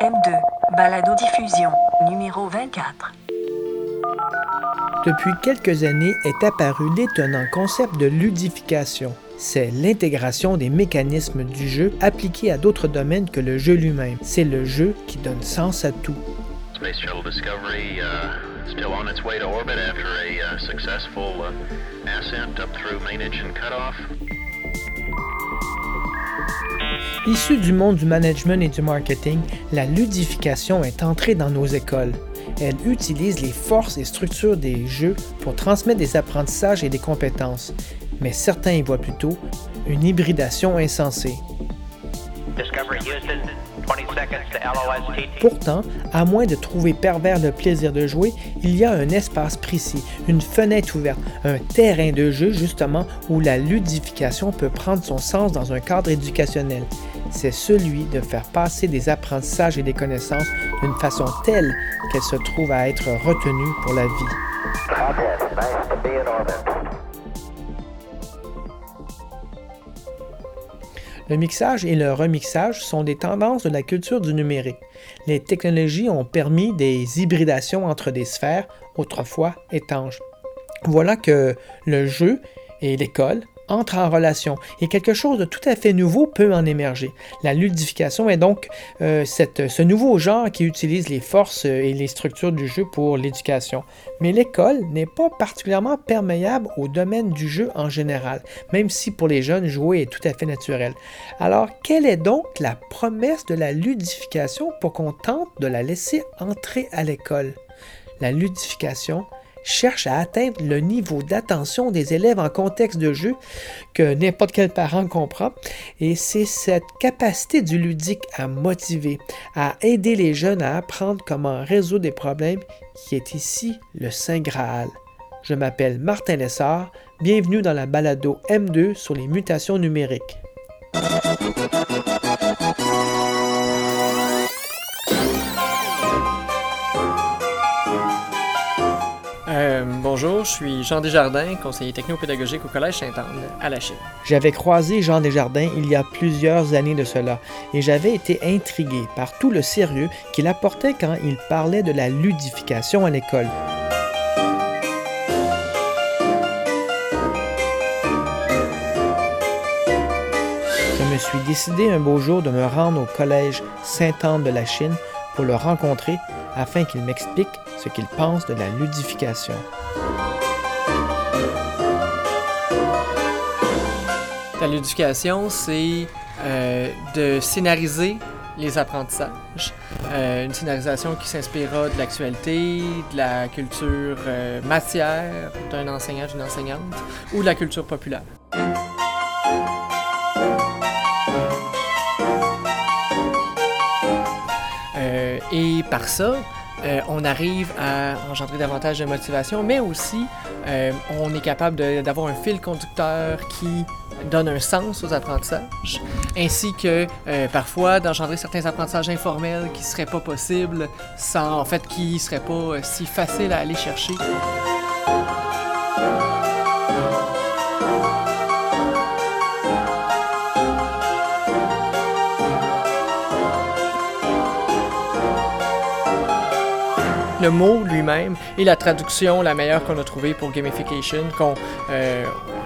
M2, Balado Diffusion, numéro 24. Depuis quelques années est apparu l'étonnant concept de ludification. C'est l'intégration des mécanismes du jeu appliqués à d'autres domaines que le jeu lui-même. C'est le jeu qui donne sens à tout. Space Shuttle Discovery uh, still on its way to orbit after a uh, successful uh, ascent up through main engine cutoff. Issue du monde du management et du marketing, la ludification est entrée dans nos écoles. Elle utilise les forces et structures des jeux pour transmettre des apprentissages et des compétences, mais certains y voient plutôt une hybridation insensée. Discovery Houston, 20 seconds to LOSTT. Pourtant, à moins de trouver pervers le plaisir de jouer, il y a un espace précis, une fenêtre ouverte, un terrain de jeu justement où la ludification peut prendre son sens dans un cadre éducationnel. C'est celui de faire passer des apprentissages et des connaissances d'une façon telle qu'elles se trouvent à être retenues pour la vie. Le mixage et le remixage sont des tendances de la culture du numérique. Les technologies ont permis des hybridations entre des sphères autrefois étanches. Voilà que le jeu et l'école entrent en relation et quelque chose de tout à fait nouveau peut en émerger. La ludification est donc euh, ce nouveau genre qui utilise les forces et les structures du jeu pour l'éducation. Mais l'école n'est pas particulièrement perméable au domaine du jeu en général, même si pour les jeunes, jouer est tout à fait naturel. Alors, quelle est donc la promesse de la ludification pour qu'on tente de la laisser entrer à l'école? La ludification cherche à atteindre le niveau d'attention des élèves en contexte de jeu que n'importe quel parent comprend. Et c'est cette capacité du ludique à motiver, à aider les jeunes à apprendre comment résoudre des problèmes qui est ici le Saint Graal. Je m'appelle Martin Lessard. Bienvenue dans la balado M2 sur les mutations numériques. Bonjour, je suis Jean Desjardins, conseiller technopédagogique au Collège Sainte-Anne à la Chine. J'avais croisé Jean Desjardins il y a plusieurs années de cela et j'avais été intrigué par tout le sérieux qu'il apportait quand il parlait de la ludification à l'école. Je me suis décidé un beau jour de me rendre au collège Sainte-Anne de la Chine pour le rencontrer afin qu'il m'explique ce qu'il pense de la ludification. La ludification, c'est euh, de scénariser les apprentissages. Euh, une scénarisation qui s'inspirera de l'actualité, de la culture euh, matière d'un enseignant, d'une enseignante, ou de la culture populaire. Et par ça, on arrive à engendrer davantage de motivation, mais aussi on est capable d'avoir un fil conducteur qui donne un sens aux apprentissages, ainsi que euh, parfois d'engendrer certains apprentissages informels qui seraient pas possibles, sans, en fait, qui seraient pas euh, si faciles à aller chercher. le mot lui-même et la traduction la meilleure qu'on a trouvée pour gamification. qu'on, euh,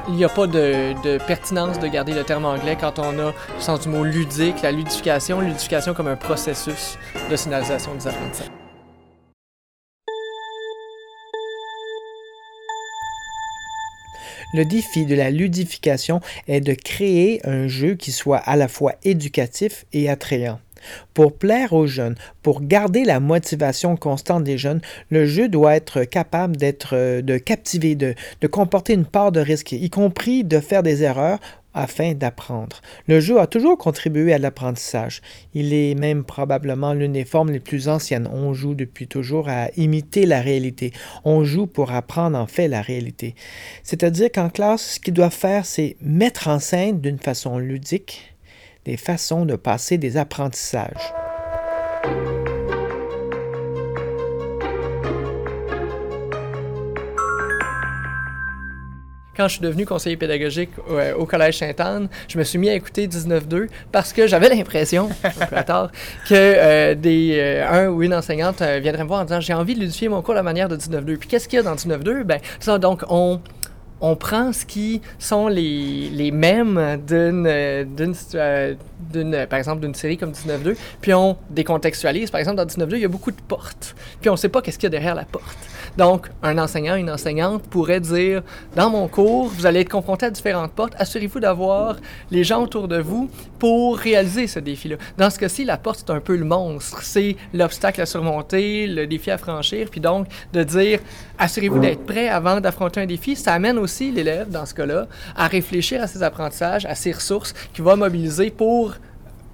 il n'y a pas de, pertinence de garder le terme anglais quand on a le sens du mot ludique, la ludification, ludification comme un processus de scénarisation des apprentissages. Le défi de la ludification est de créer un jeu qui soit à la fois éducatif et attrayant. Pour plaire aux jeunes, pour garder la motivation constante des jeunes, le jeu doit être capable d'être, euh, de captiver, de, de comporter une part de risque, y compris de faire des erreurs afin d'apprendre. Le jeu a toujours contribué à l'apprentissage. Il est même probablement l'une des formes les plus anciennes. On joue depuis toujours à imiter la réalité. On joue pour apprendre en fait la réalité. C'est-à-dire qu'en classe, ce qu'ils doivent faire, c'est mettre en scène d'une façon ludique des façons de passer des apprentissages. quand je suis devenu conseiller pédagogique au, au Collège Sainte-Anne, je me suis mis à écouter 19.2 parce que j'avais l'impression, tort, que euh, des, euh, un ou une enseignante euh, viendrait me voir en disant j'ai envie de ludifier mon cours à la manière de 19.2. Puis qu'est-ce qu'il y a dans 19.2? Ben, ça, donc, on on prend ce qui sont les, les mêmes d'une, d'une, par exemple, d'une série comme 19.2, puis on décontextualise. Par exemple, dans 19.2, il y a beaucoup de portes, puis on ne sait pas qu'est-ce qu'il y a derrière la porte. Donc, un enseignant, une enseignante pourrait dire, dans mon cours, vous allez être confronté à différentes portes, assurez-vous d'avoir les gens autour de vous pour réaliser ce défi-là. Dans ce cas-ci, la porte, c'est un peu le monstre, c'est l'obstacle à surmonter, le défi à franchir, puis donc de dire, assurez-vous d'être prêt avant d'affronter un défi, ça amène aussi l'élève, dans ce cas-là, à réfléchir à ses apprentissages, à ses ressources qu'il va mobiliser pour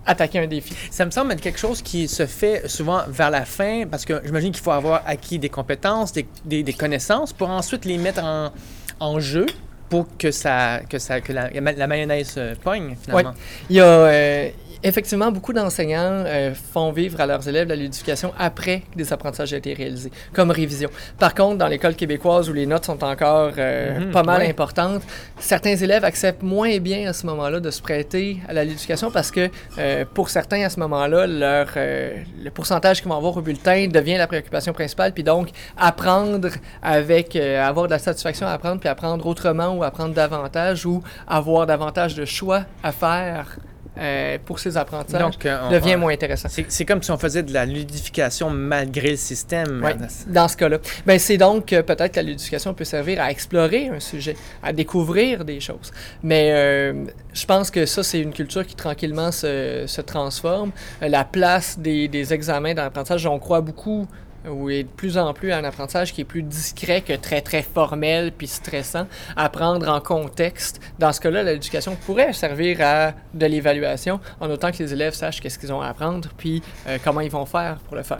attaquer un défi. Ça me semble être quelque chose qui se fait souvent vers la fin, parce que j'imagine qu'il faut avoir acquis des compétences, des, des- des connaissances, pour ensuite les mettre en, en jeu pour que, ça, que, ça, que la, la mayonnaise pogne, finalement. Il y a euh, effectivement beaucoup d'enseignants euh, font vivre à leurs élèves la ludification après que des apprentissages aient été réalisés, comme révision. Par contre, dans l'école québécoise où les notes sont encore euh, Mhm, pas mal ouais. importantes, certains élèves acceptent moins bien à ce moment-là de se prêter à la ludification parce que euh, pour certains à ce moment-là, leur, euh, le pourcentage qu'ils vont avoir au bulletin devient la préoccupation principale, puis donc apprendre avec, euh, avoir de la satisfaction à apprendre, puis apprendre autrement ou apprendre davantage ou avoir davantage de choix à faire euh, pour ces apprentissages Donc, euh, on- devient on- moins intéressant. C'est comme si on faisait de la ludification malgré le système. Ouais, dans ce cas-là. Ben, c'est donc que peut-être que la ludification peut servir à explorer un sujet, à découvrir des choses. Mais euh, je pense que ça, c'est une culture qui tranquillement se, se transforme. Euh, La place des, des examens dans l'apprentissage, on croit beaucoup ou est de plus en plus un apprentissage qui est plus discret que très, très formel puis stressant. Apprendre en contexte. Dans ce cas-là, l'éducation pourrait servir à de l'évaluation, en autant que les élèves sachent qu'est-ce qu'ils ont à apprendre puis euh, comment ils vont faire pour le faire.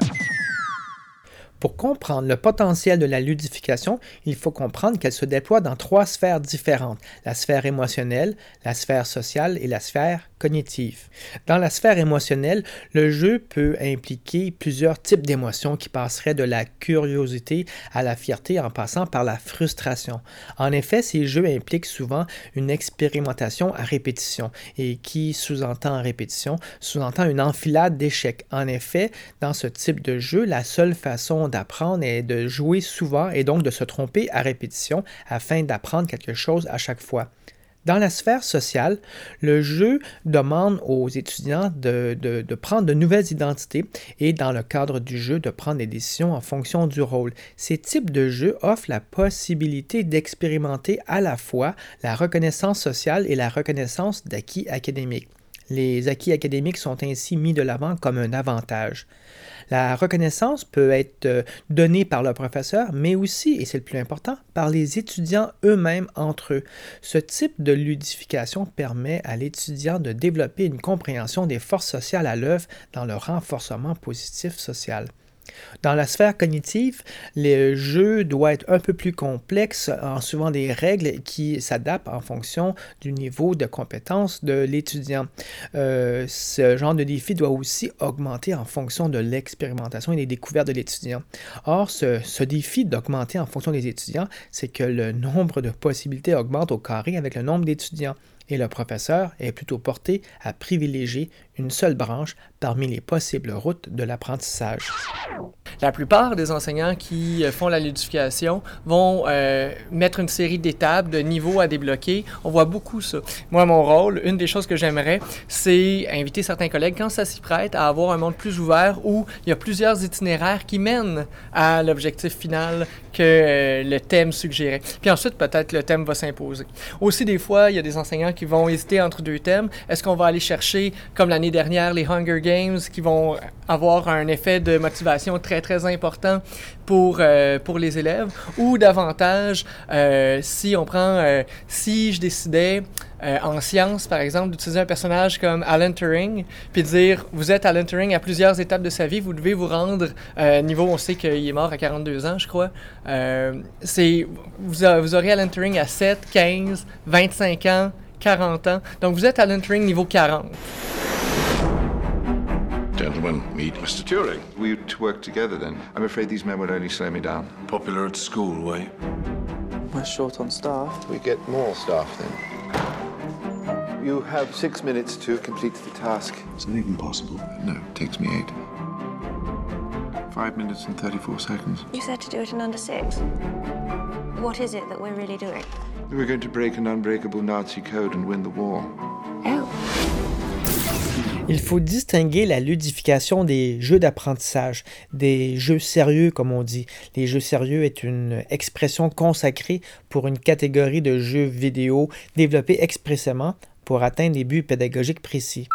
Pour comprendre le potentiel de la ludification, il faut comprendre qu'elle se déploie dans trois sphères différentes, la sphère émotionnelle, la sphère sociale et la sphère cognitive. Dans la sphère émotionnelle, le jeu peut impliquer plusieurs types d'émotions qui passeraient de la curiosité à la fierté en passant par la frustration. En effet, ces jeux impliquent souvent une expérimentation à répétition et qui sous-entend répétition, sous-entend une enfilade d'échecs. En effet, dans ce type de jeu, la seule façon d'apprendre est de jouer souvent et donc de se tromper à répétition afin d'apprendre quelque chose à chaque fois. Dans la sphère sociale, le jeu demande aux étudiants de, de- de prendre de nouvelles identités et, dans le cadre du jeu, de prendre des décisions en fonction du rôle. Ces types de jeux offrent la possibilité d'expérimenter à la fois la reconnaissance sociale et la reconnaissance d'acquis académiques. Les acquis académiques sont ainsi mis de l'avant comme un avantage. La reconnaissance peut être euh, donnée par le professeur, mais aussi, et c'est le plus important, par les étudiants eux-mêmes entre eux. Ce type de ludification permet à l'étudiant de développer une compréhension des forces sociales à l'œuvre dans le renforcement positif social. Dans la sphère cognitive, le jeu doit être un peu plus complexe en suivant des règles qui s'adaptent en fonction du niveau de compétence de l'étudiant. Euh, ce genre de défi doit aussi augmenter en fonction de l'expérimentation et des découvertes de l'étudiant. Or, ce, défi d'augmenter en fonction des étudiants, c'est que le nombre de possibilités augmente au carré avec le nombre d'étudiants et le professeur est plutôt porté à privilégier seule branche parmi les possibles routes de l'apprentissage. La plupart des enseignants qui font la ludification vont euh, mettre une série d'étapes, de niveaux à débloquer. On voit beaucoup ça. Moi, mon rôle, une des choses que j'aimerais, c'est inviter certains collègues, quand ça s'y prête, à avoir un monde plus ouvert où il y a plusieurs itinéraires qui mènent à l'objectif final que euh, le thème suggérait. Puis ensuite, peut-être le thème va s'imposer. Aussi, des fois, il y a des enseignants qui vont hésiter entre deux thèmes. Est-ce qu'on va aller chercher, comme l'année dernière, les Hunger Games, qui vont avoir un effet de motivation très, très important pour, euh, pour les élèves, ou davantage, euh, si on prend, euh, si je décidais en sciences, par exemple, d'utiliser un personnage comme Alan Turing, puis dire, vous êtes Alan Turing à plusieurs étapes de sa vie, vous devez vous rendre, niveau, on sait qu'il est mort à 42 ans, je crois, c'est, vous, aurez Alan Turing à 7, 15, 25 ans, 40 ans, donc vous êtes Alan Turing niveau 40. Gentlemen, meet Mr. Turing, we to work together then. I'm afraid these men would only slow me down. Popular at school, way. We're short on staff. We get more staff then. You have six minutes to complete the task. Is that even possible? No, it takes me eight. Five minutes and 34 seconds. You said to do it in under six. What is it that we're really doing? We're going to break an unbreakable Nazi code and win the war. Oh. Il faut distinguer la ludification des jeux d'apprentissage, des jeux sérieux comme on dit. Les jeux sérieux est une expression consacrée pour une catégorie de jeux vidéo développés expressément pour atteindre des buts pédagogiques précis.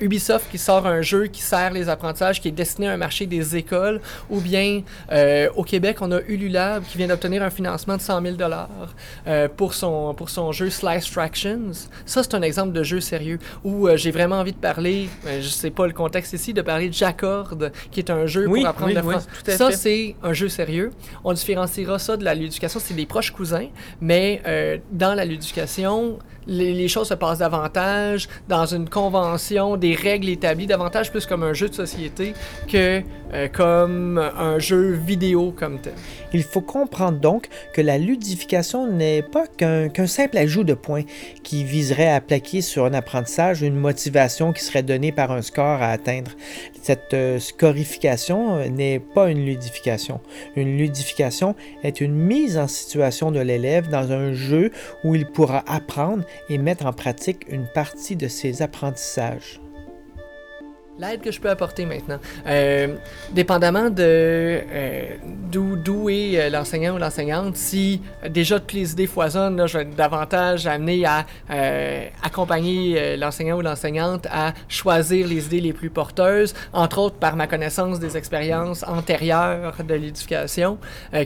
Ubisoft qui sort un jeu qui sert les apprentissages, qui est destiné à un marché des écoles, ou bien euh, au Québec, on a Ululab qui vient d'obtenir un financement de 100 000 euh, pour, son, pour son jeu Slice Fractions. Ça, c'est un exemple de jeu sérieux où euh, j'ai vraiment envie de parler, je sais pas le contexte ici, de parler de Jaccord, qui est un jeu Oui, pour apprendre oui, le oui, français. tout à Ça, c'est un jeu sérieux. On différenciera ça de la ludification, c'est des proches cousins, mais euh, dans la ludification, les, choses se passent davantage dans une convention, des règles établies, davantage plus comme un jeu de société que euh, comme un jeu vidéo comme tel. Il faut comprendre donc que la ludification n'est pas qu'un qu'un simple ajout de points qui viserait à plaquer sur un apprentissage une motivation qui serait donnée par un score à atteindre. Cette euh, scorification euh, n'est pas une ludification. Une ludification est une mise en situation de l'élève dans un jeu où il pourra apprendre et mettre en pratique une partie de ses apprentissages. L'aide que je peux apporter maintenant, euh, dépendamment de euh, d'où est euh, l'enseignant ou l'enseignante, si déjà toutes les idées foisonnent, là, je vais davantage amené à accompagner l'enseignant ou l'enseignante à choisir les idées les plus porteuses, entre autres par ma connaissance des expériences antérieures de l'éducation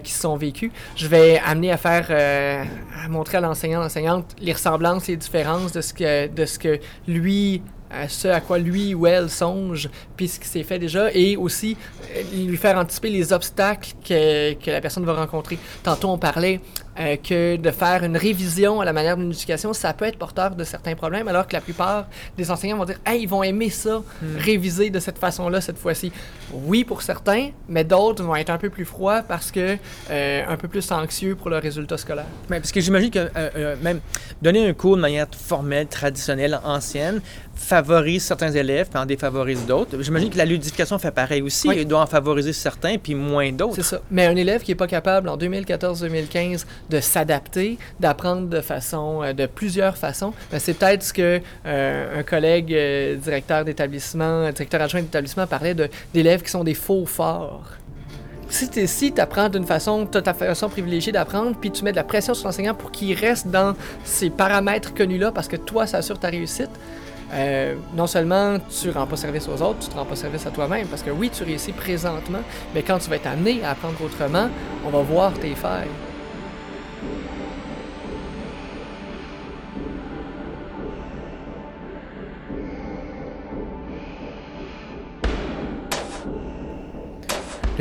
qui se sont vécues. Je vais amener à faire, à montrer à l'enseignant, l'enseignante les ressemblances, les différences de ce que, de ce que lui à ce à quoi lui ou elle songe, puis ce qui s'est fait déjà, et aussi euh, lui faire anticiper les obstacles que, que la personne va rencontrer. Tantôt, on parlait euh, que de faire une révision à la manière d'une éducation, ça peut être porteur de certains problèmes, alors que la plupart des enseignants vont dire Hey, ils vont aimer ça, réviser de cette façon-là cette fois-ci. Oui, pour certains, mais d'autres vont être un peu plus froids parce que euh, un peu plus anxieux pour le résultat scolaire. Mais parce que j'imagine que euh, même donner un cours de manière formelle, traditionnelle, ancienne, favorise certains élèves, puis en défavorise d'autres. J'imagine que la ludification fait pareil aussi. Oui. Il doit en favoriser certains, puis moins d'autres. C'est ça. Mais un élève qui n'est pas capable en 2014-2015 de s'adapter, d'apprendre de façon, euh, de plusieurs façons, ben, c'est peut-être ce que euh, un collègue euh, directeur d'établissement, directeur adjoint d'établissement parlait d'élèves qui sont des faux forts. Si tu si apprends d'une façon, tu as ta façon privilégiée d'apprendre, puis tu mets de la pression sur l'enseignant pour qu'il reste dans ces paramètres connus-là parce que toi, ça assure ta réussite, euh, non seulement tu rends pas service aux autres, tu te rends pas service à toi-même, parce que oui, tu réussis présentement, mais quand tu vas être amené à apprendre autrement, on va voir tes failles.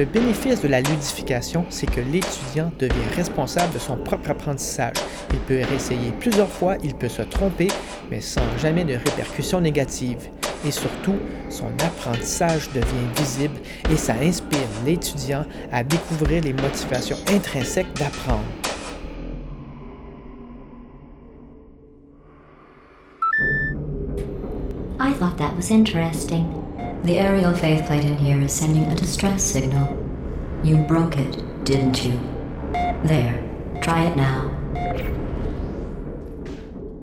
Le bénéfice de la ludification, c'est que l'étudiant devient responsable de son propre apprentissage. Il peut réessayer plusieurs fois, il peut se tromper, mais sans jamais de répercussions négatives. Et surtout, son apprentissage devient visible et ça inspire l'étudiant à découvrir les motivations intrinsèques d'apprendre. I thought that was interesting. The aerial faceplate in here is sending a distress signal. You broke it, didn't you? There. Try it now.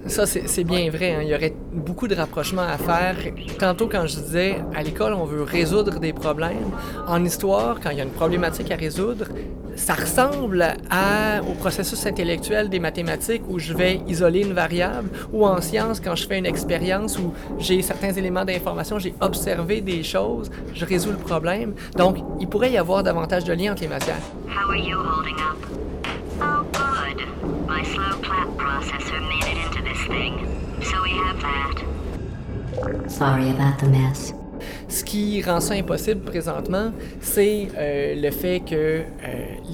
Ça, c'est bien vrai. hein. Il y aurait beaucoup de rapprochements à faire. Tantôt, quand je disais à l'école, on veut résoudre des problèmes. En histoire, quand il y a une problématique à résoudre, ça ressemble au processus intellectuel des mathématiques où je vais isoler une variable, ou en sciences, quand je fais une expérience où j'ai certains éléments d'information, j'ai observé des choses, je résous le problème. Donc, il pourrait y avoir davantage de liens entre les matières. How are you holding up? Oh, good. My slow clap processor made it into this thing. So we have that. Sorry about the mess. Ce qui rend ça impossible présentement, c'est euh, le fait que euh,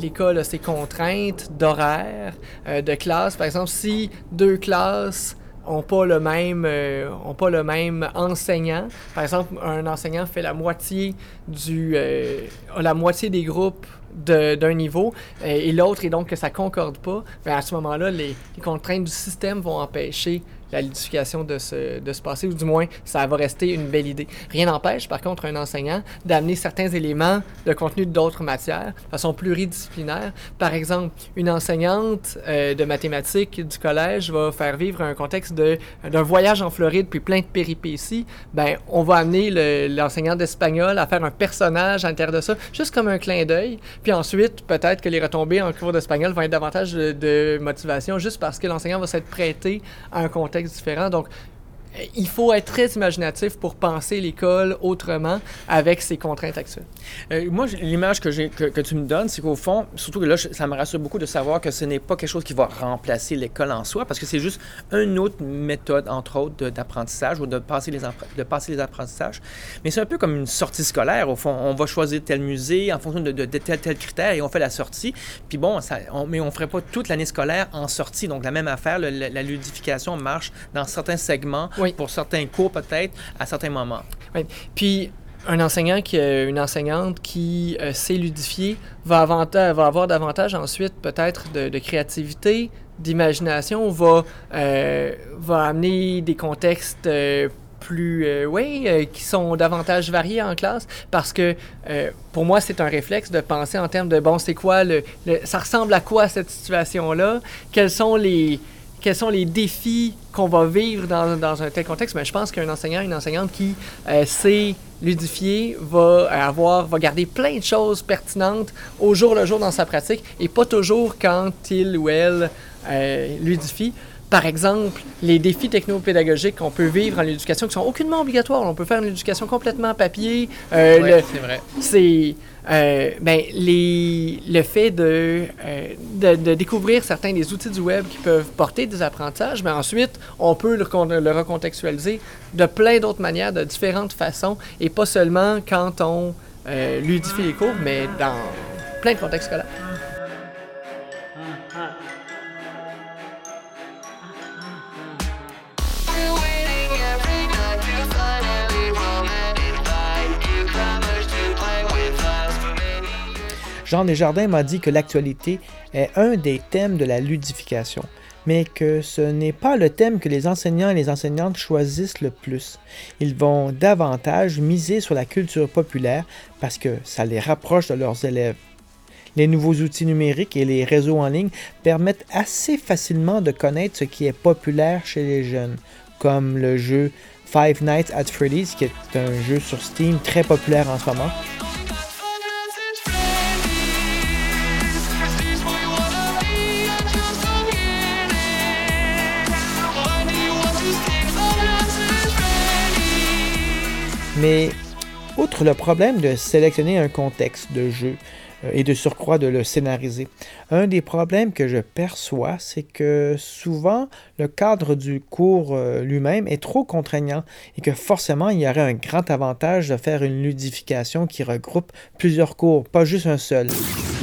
l'école a ses contraintes d'horaire, euh, de classe. Par exemple, si deux classes ont pas le même euh, ont pas le même enseignant. Par exemple, un enseignant fait la moitié du euh, la moitié des groupes d'un niveau et l'autre et donc que ça concorde pas. Ben, à ce moment-là, les contraintes du système vont empêcher la ludification de se, de se passer, ou du moins, ça va rester une belle idée. Rien n'empêche, par contre, un enseignant d'amener certains éléments de contenu d'autres matières de façon pluridisciplinaire. Par exemple, une enseignante euh, de mathématiques du collège va faire vivre un contexte d'un voyage en Floride puis plein de péripéties. Ben, on va amener le- l'enseignant d'espagnol à faire un personnage à l'intérieur de ça, juste comme un clin d'œil. Puis ensuite, peut-être que les retombées en cours d'espagnol vont être davantage de, de motivation juste parce que l'enseignant va s'être prêté à un contexte différent. Donc, il faut être très imaginatif pour penser l'école autrement avec ses contraintes actuelles. Euh, moi, l'image que, j'ai- que, que tu me donnes, c'est qu'au fond, surtout que là, ça me rassure beaucoup de savoir que ce n'est pas quelque chose qui va remplacer l'école en soi, parce que c'est juste une autre méthode, entre autres, d'apprentissage ou de passer, les empre- de passer les apprentissages. Mais c'est un peu comme une sortie scolaire, au fond. On va choisir tel musée en fonction de, de, de tel, tel critère et on fait la sortie. Puis bon, ça, on, mais on ne ferait pas toute l'année scolaire en sortie. Donc, la même affaire, le- la, la ludification marche dans certains segments, pour certains cours peut-être, à certains moments. Oui. Puis, un enseignant qui, euh, une enseignante qui euh, sait ludifier va, avoir davantage ensuite peut-être de, de créativité, d'imagination, va, euh, va amener des contextes euh, plus, euh, oui, euh, qui sont davantage variés en classe, parce que euh, pour moi, c'est un réflexe de penser en termes de, bon, c'est quoi, le, le- ça ressemble à quoi cette situation-là, quels sont les quels sont les défis qu'on va vivre dans, dans un tel contexte, mais je pense qu'un enseignant, une enseignante qui euh, sait ludifier va avoir, va garder plein de choses pertinentes au jour le jour dans sa pratique et pas toujours quand il ou elle euh, ludifie. Par exemple, les défis technopédagogiques qu'on peut vivre en l'éducation qui sont aucunement obligatoires. On peut faire une éducation complètement papier. Euh, Ouais, c'est vrai. c'est euh, ben, les, le fait de, euh, de, de découvrir certains des outils du web qui peuvent porter des apprentissages, mais ensuite, on peut le, le recontextualiser de plein d'autres manières, de différentes façons, et pas seulement quand on ludifie les cours, mais dans plein de contextes scolaires. Jean Desjardins m'a dit que l'actualité est un des thèmes de la ludification, mais que ce n'est pas le thème que les enseignants et les enseignantes choisissent le plus. Ils vont davantage miser sur la culture populaire parce que ça les rapproche de leurs élèves. Les nouveaux outils numériques et les réseaux en ligne permettent assez facilement de connaître ce qui est populaire chez les jeunes, comme le jeu Five Nights at Freddy's, qui est un jeu sur Steam très populaire en ce moment. Mais outre le problème de sélectionner un contexte de jeu et de surcroît de le scénariser, un des problèmes que je perçois, c'est que souvent le cadre du cours euh, lui-même est trop contraignant et que forcément il y aurait un grand avantage de faire une ludification qui regroupe plusieurs cours, pas juste un seul.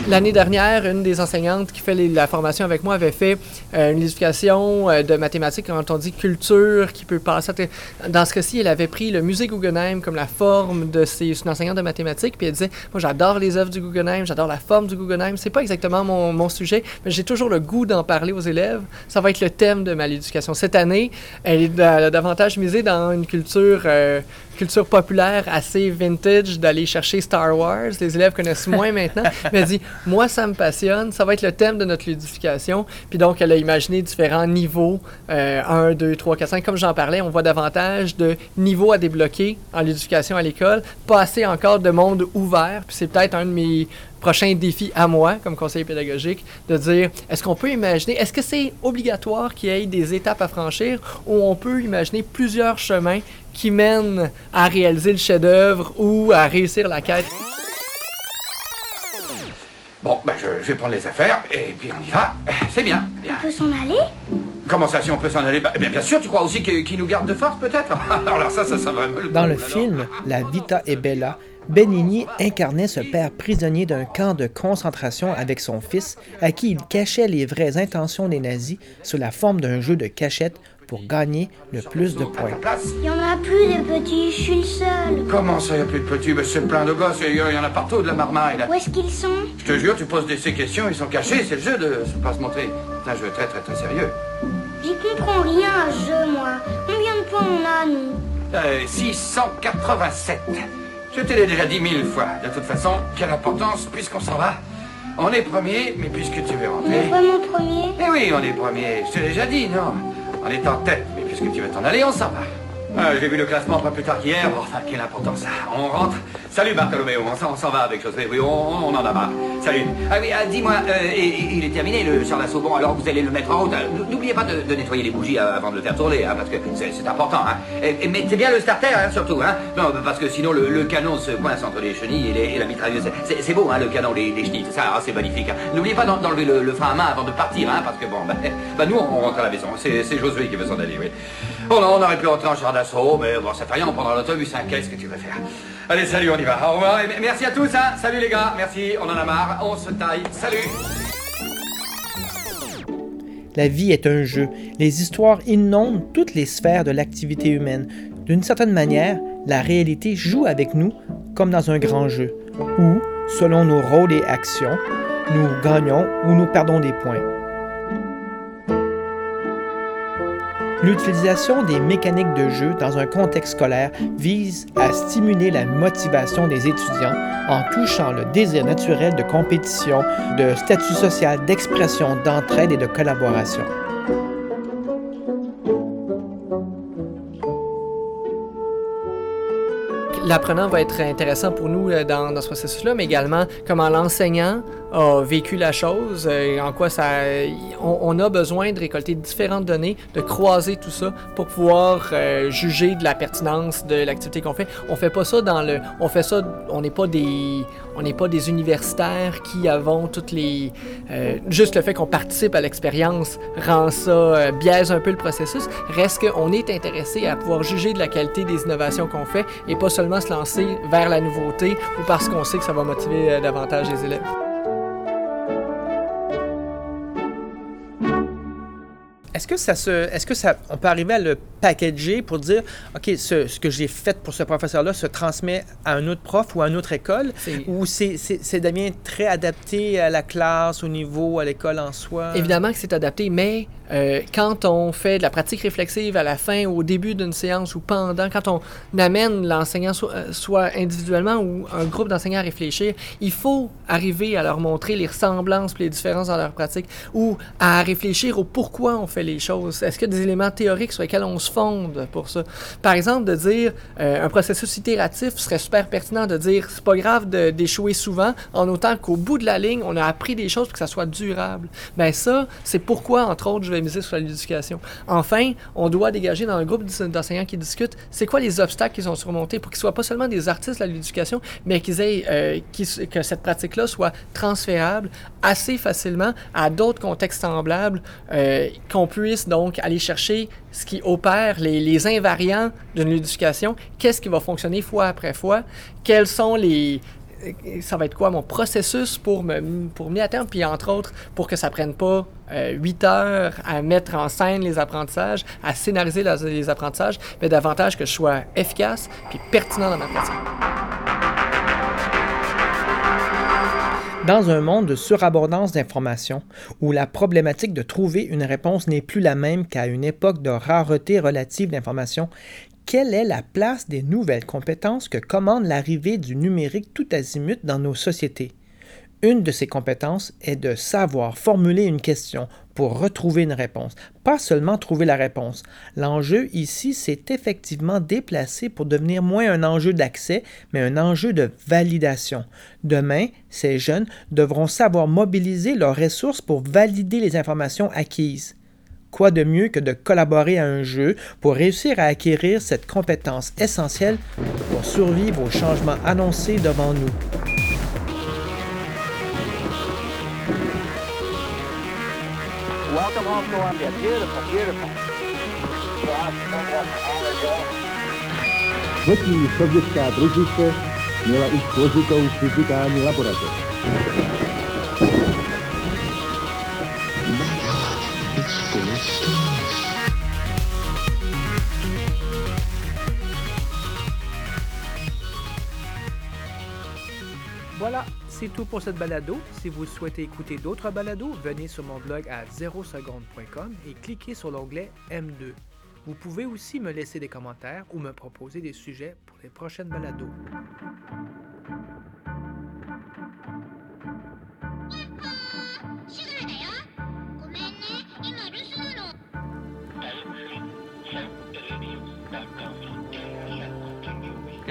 L'année dernière, une des enseignantes qui fait la formation avec moi avait fait euh, une ludification euh, de mathématiques, quand on dit culture, qui peut passer. Dans ce cas-ci, elle avait pris le musée Guggenheim comme la forme de ses, une enseignante de mathématiques, puis elle disait Moi, j'adore les œuvres du Guggenheim, j'adore la forme du Guggenheim. C'est pas exactement mon, mon sujet, mais j'ai toujours le goût d'en parler aux élèves. Ça va être le thème de ma ludification. Cette année, elle est davantage misé dans une culture. euh, culture populaire assez vintage d'aller chercher Star Wars. Les élèves connaissent moins maintenant. Mais elle dit, moi, ça me passionne. Ça va être le thème de notre ludification. Puis donc, elle a imaginé différents niveaux. euh, 1, 2, 3, 4, 5. Comme j'en parlais, on voit davantage de niveaux à débloquer en ludification à l'école. Pas assez encore de monde ouvert. Puis c'est peut-être un de mes prochains défis à moi, comme conseiller pédagogique, de dire, est-ce qu'on peut imaginer, est-ce que c'est obligatoire qu'il y ait des étapes à franchir ou on peut imaginer plusieurs chemins qui mènent à réaliser le chef-d'œuvre ou à réussir la quête? Bon, ben je, je vais prendre les affaires et puis on y va. C'est bien, bien. On peut s'en aller? Comment ça, si on peut s'en aller? Bah, bien, bien sûr, tu crois aussi que- qu'il nous garde de force, peut-être? Alors ça, ça, ça va me... Dans le film La Vita e Bella, Benigni incarnait ce père prisonnier d'un camp de concentration avec son fils, à qui il cachait les vraies intentions des nazis sous la forme d'un jeu de cachette pour gagner le plus de points. Il y en a plus de petits, je suis le seul. Comment ça, il n'y a plus de petits? Ben, C'est plein de gosses, il y il y en a partout de la marmaille. Là. Où est-ce qu'ils sont? Je te jure, tu poses des ces questions, ils sont cachés, c'est le jeu de se pas se montrer. C'est un jeu très très très sérieux. J'y comprends rien à ce jeu, moi. Combien de points on a, nous? Euh, 687. Je te l'ai déjà dit mille fois. De toute façon, quelle importance, puisqu'on s'en va. On est premier, mais puisque tu veux On rentrer... est vraiment premier Eh oui, on est premier. Je te l'ai déjà dit, non On est en tête, mais puisque tu veux t'en aller, on s'en va. Ah, J'ai vu le classement pas plus tard qu'hier. Enfin, quelle importance. On rentre. Salut Bartholoméo, on s'en va avec José. Oui, on, en a marre. Salut. Ah oui, ah, dis-moi, euh, il est terminé le char d'assaut. Bon, alors vous allez le mettre en route. N- N'oubliez pas de, nettoyer les bougies euh, avant de le faire tourner, hein, parce que c'est important. Hein. Et, et mettez bien le starter, hein, surtout. Hein. Non, parce que sinon le, canon se coince entre les chenilles et, la mitrailleuse. C'est- beau, hein, le canon, les, les chenilles, ça, ah, c'est magnifique. hein. N'oubliez pas d'en- d'enlever le, frein à main avant de partir, hein, parce que bon, bah, nous on rentre à la maison. C'est Josué qui veut s'en aller, oui. Bon, non, on aurait pu rentrer en char d'assaut, mais bon, ça fait rien, on prendra l'autobus, hein, qu'est-ce que tu veux faire? Allez, salut, on y va. Au revoir, et merci à tous, hein. Salut les gars, merci, on en a marre, on se taille. Salut La vie est un jeu. Les histoires inondent toutes les sphères de l'activité humaine. D'une certaine manière, la réalité joue avec nous comme dans un grand jeu, où, selon nos rôles et actions, nous gagnons ou nous perdons des points. L'utilisation des mécaniques de jeu dans un contexte scolaire vise à stimuler la motivation des étudiants en touchant le désir naturel de compétition, de statut social, d'expression, d'entraide et de collaboration. L'apprenant va être intéressant pour nous euh, dans, ce processus-là, mais également comment l'enseignant a vécu la chose, euh, en quoi ça, on, on a besoin de récolter différentes données, de croiser tout ça pour pouvoir euh, juger de la pertinence de l'activité qu'on fait. On fait pas ça dans le, on fait ça, on n'est pas des, on n'est pas des universitaires qui avons toutes les, euh, juste le fait qu'on participe à l'expérience rend ça euh, biaise un peu le processus. Reste qu'on est intéressé à pouvoir juger de la qualité des innovations qu'on fait et pas seulement se lancer vers la nouveauté ou parce qu'on sait que ça va motiver euh, davantage les élèves. Est-ce que ça se, est-ce que ça, on peut arriver à le packager pour dire, ok, ce, ce que j'ai fait pour ce professeur-là se transmet à un autre prof ou à une autre école, ou c'est, devient très adapté à la classe, au niveau, à l'école en soi? Évidemment que c'est adapté, mais euh, quand on fait de la pratique réflexive à la fin ou au début d'une séance ou pendant, quand on amène l'enseignant euh, soit individuellement ou un groupe d'enseignants à réfléchir, il faut arriver à leur montrer les ressemblances et les différences dans leur pratique ou à réfléchir au pourquoi on fait les choses? Est-ce qu'il y a des éléments théoriques sur lesquels on se fonde pour ça? Par exemple, de dire euh, un processus itératif serait super pertinent de dire c'est pas grave d'échouer souvent en autant qu'au bout de la ligne, on a appris des choses pour que ça soit durable. Ben ça, c'est pourquoi, entre autres, je vais miser sur l'éducation. Enfin, on doit dégager dans un groupe d'enseignants qui discutent, c'est quoi les obstacles qu'ils ont surmontés pour qu'ils soient pas seulement des artistes de l'éducation, mais qu'ils aient, euh, que cette pratique-là soit transférable assez facilement à d'autres contextes semblables, euh, qu'on donc aller chercher ce qui opère, les, les invariants d'une éducation, qu'est-ce qui va fonctionner fois après fois, quels sont les, euh, ça va être quoi mon processus pour me pour à terme puis entre autres pour que ça prenne pas euh, 8 heures à mettre en scène les apprentissages à scénariser les apprentissages mais davantage que je sois efficace puis pertinent dans ma pratique Dans un monde de surabondance d'informations, où la problématique de trouver une réponse n'est plus la même qu'à une époque de rareté relative d'informations, quelle est la place des nouvelles compétences que commande l'arrivée du numérique tout azimut dans nos sociétés? Une de ces compétences est de savoir formuler une question pour retrouver une réponse, pas seulement trouver la réponse. L'enjeu ici s'est effectivement déplacé pour devenir moins un enjeu d'accès, mais un enjeu de validation. Demain, ces jeunes devront savoir mobiliser leurs ressources pour valider les informations acquises. Quoi de mieux que de collaborer à un jeu pour réussir à acquérir cette compétence essentielle pour survivre aux changements annoncés devant nous? Home, Columbia. Beautiful, beautiful. Třetí sovětská družice měla už složitou fyzikální laboratoř. Voilà, c'est tout pour cette balado. Si vous souhaitez écouter d'autres balados, venez sur mon blog à 0seconde.com et cliquez sur l'onglet M2. Vous pouvez aussi me laisser des commentaires ou me proposer des sujets pour les prochaines balados.